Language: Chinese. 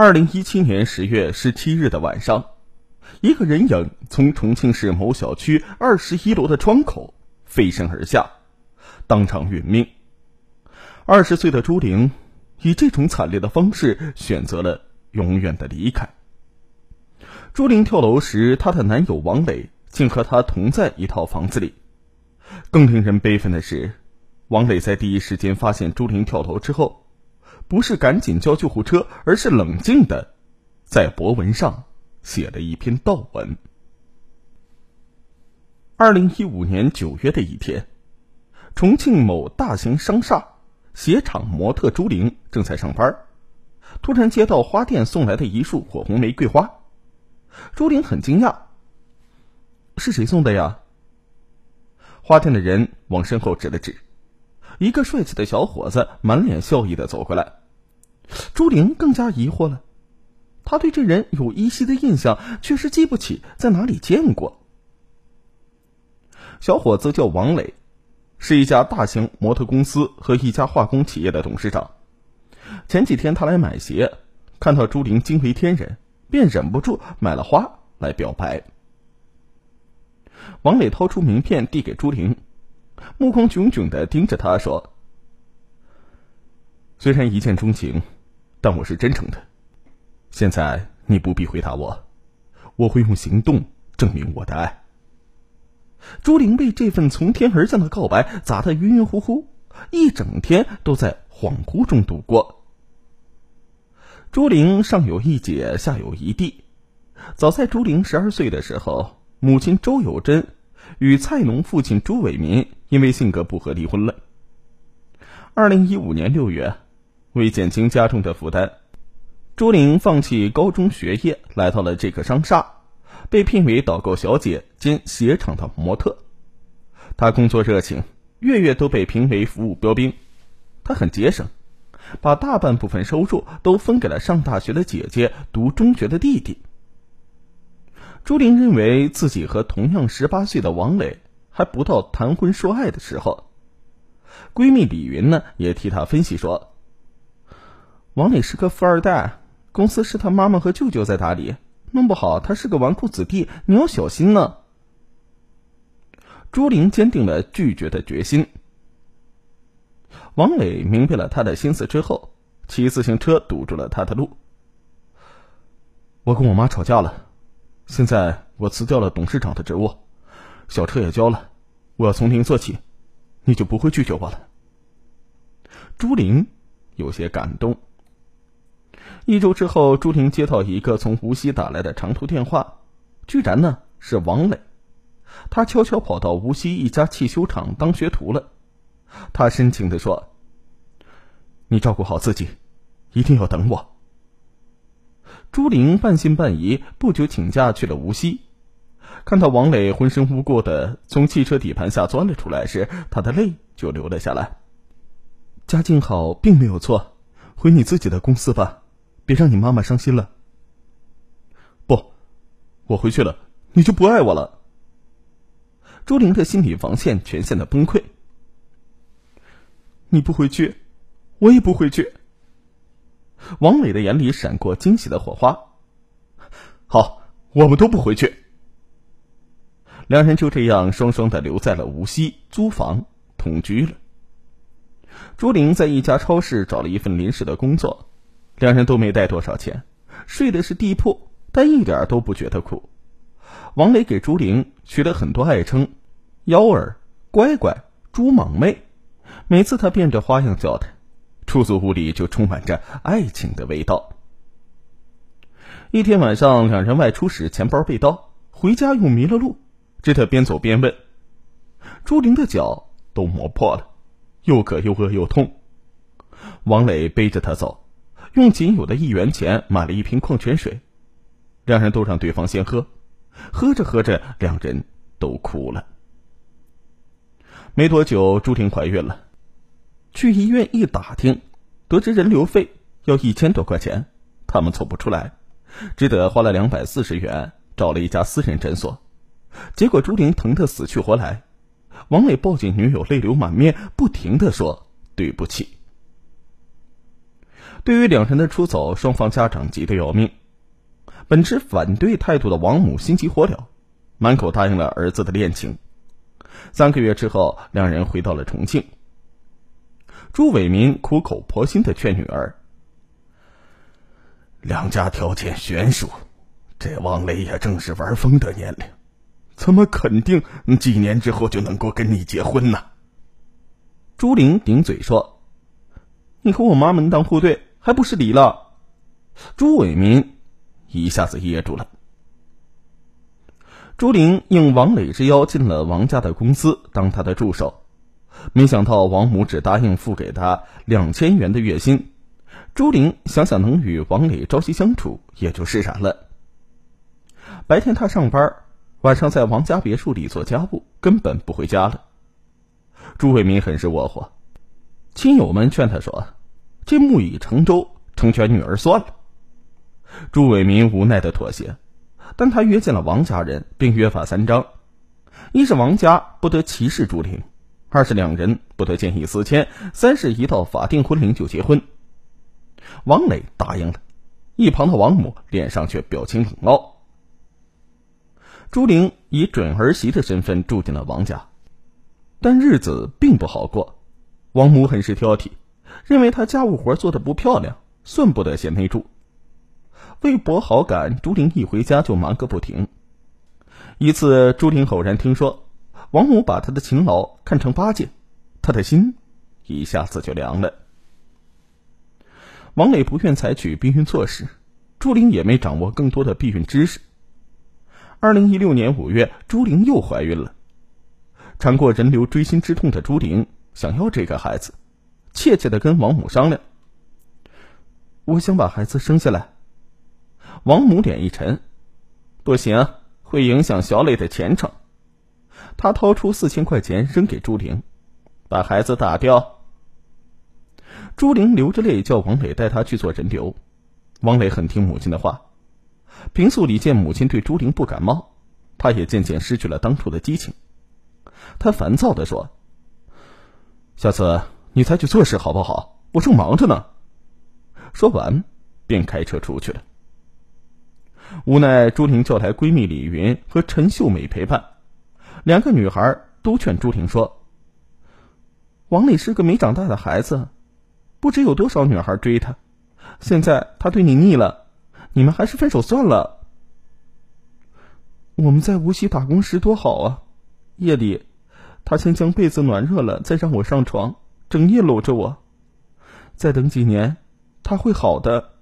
二零一七年十月十七日的晚上，一个人影从重庆市某小区二十一楼的窗口飞身而下，当场殒命。二十岁的朱玲以这种惨烈的方式选择了永远的离开。朱玲跳楼时，她的男友王磊竟和她同在一套房子里。更令人悲愤的是，王磊在第一时间发现朱玲跳楼之后。不是赶紧叫救护车，而是冷静的在博文上写了一篇悼文。二零一五年九月的一天，重庆某大型商厦鞋厂模特朱玲正在上班，突然接到花店送来的一束火红玫瑰花。朱玲很惊讶：“是谁送的呀？”花店的人往身后指了指。一个帅气的小伙子满脸笑意的走过来，朱玲更加疑惑了。他对这人有依稀的印象，却是记不起在哪里见过。小伙子叫王磊，是一家大型模特公司和一家化工企业的董事长。前几天他来买鞋，看到朱玲惊为天人，便忍不住买了花来表白。王磊掏出名片递给朱玲。目光炯炯的盯着他说：“虽然一见钟情，但我是真诚的。现在你不必回答我，我会用行动证明我的爱。”朱玲被这份从天而降的告白砸得晕晕乎乎，一整天都在恍惚中度过。朱玲上有一姐，下有一弟。早在朱玲十二岁的时候，母亲周有贞。与菜农父亲朱伟民因为性格不合离婚了。二零一五年六月，为减轻家中的负担，朱玲放弃高中学业，来到了这个商厦，被聘为导购小姐兼鞋厂的模特。她工作热情，月月都被评为服务标兵。她很节省，把大半部分收入都分给了上大学的姐姐、读中学的弟弟。朱玲认为自己和同样十八岁的王磊还不到谈婚说爱的时候。闺蜜李云呢，也替她分析说：“王磊是个富二代，公司是他妈妈和舅舅在打理，弄不好他是个纨绔子弟，你要小心呢。”朱玲坚定了拒绝的决心。王磊明白了他的心思之后，骑自行车堵住了他的路。我跟我妈吵架了。现在我辞掉了董事长的职务，小车也交了，我要从零做起，你就不会拒绝我了。朱玲有些感动。一周之后，朱玲接到一个从无锡打来的长途电话，居然呢是王磊，他悄悄跑到无锡一家汽修厂当学徒了。他深情的说：“你照顾好自己，一定要等我。”朱玲半信半疑，不久请假去了无锡。看到王磊浑身无故的从汽车底盘下钻了出来时，他的泪就流了下来。家境好并没有错，回你自己的公司吧，别让你妈妈伤心了。不，我回去了，你就不爱我了。朱玲的心理防线全线的崩溃。你不回去，我也不回去。王磊的眼里闪过惊喜的火花。好，我们都不回去。两人就这样双双的留在了无锡租房同居了。朱玲在一家超市找了一份临时的工作，两人都没带多少钱，睡的是地铺，但一点都不觉得苦。王磊给朱玲取了很多爱称，幺儿、乖乖、朱莽妹，每次他变着花样叫她。出租屋里就充满着爱情的味道。一天晚上，两人外出时钱包被盗，回家又迷了路，只得边走边问。朱玲的脚都磨破了，又渴又饿又痛。王磊背着她走，用仅有的一元钱买了一瓶矿泉水，两人都让对方先喝。喝着喝着，两人都哭了。没多久，朱婷怀孕了。去医院一打听，得知人流费要一千多块钱，他们凑不出来，只得花了两百四十元找了一家私人诊所。结果朱玲疼得死去活来，王磊抱紧女友，泪流满面，不停的说对不起。对于两人的出走，双方家长急得要命。本持反对态度的王母心急火燎，满口答应了儿子的恋情。三个月之后，两人回到了重庆。朱伟民苦口婆心的劝女儿：“两家条件悬殊，这王磊也正是玩疯的年龄，怎么肯定几年之后就能够跟你结婚呢？”朱玲顶嘴说：“你和我妈门当户对，还不是离了？”朱伟民一下子噎住了。朱玲应王磊之邀进了王家的公司当他的助手，没想到王母只答应付给他两千元的月薪。朱玲想想能与王磊朝夕相处，也就释然了。白天他上班，晚上在王家别墅里做家务，根本不回家了。朱伟民很是窝火，亲友们劝他说：“这木已成舟，成全女儿算了。”朱伟民无奈的妥协，但他约见了王家人，并约法三章：一是王家不得歧视朱玲；二是两人不得见异思迁；三是一到法定婚龄就结婚。王磊答应了，一旁的王母脸上却表情冷傲。朱玲以准儿媳的身份住进了王家。但日子并不好过，王母很是挑剔，认为她家务活做的不漂亮，算不得贤内助。为博好感，朱玲一回家就忙个不停。一次，朱玲偶然听说王母把她的勤劳看成八戒，她的心一下子就凉了。王磊不愿采取避孕措施，朱玲也没掌握更多的避孕知识。二零一六年五月，朱玲又怀孕了。尝过人流锥心之痛的朱玲想要这个孩子，怯怯的跟王母商量：“我想把孩子生下来。”王母脸一沉：“不行，会影响小磊的前程。”他掏出四千块钱扔给朱玲：“把孩子打掉。”朱玲流着泪叫王磊带她去做人流。王磊很听母亲的话。平素里见母亲对朱玲不感冒，他也渐渐失去了当初的激情。他烦躁的说：“下次你才去做事好不好？我正忙着呢。”说完，便开车出去了。无奈朱玲叫来闺蜜李云和陈秀美陪伴，两个女孩都劝朱婷说：“王磊是个没长大的孩子，不知有多少女孩追他。现在他对你腻了，你们还是分手算了。我们在无锡打工时多好啊，夜里。”他先将被子暖热了，再让我上床，整夜搂着我。再等几年，他会好的。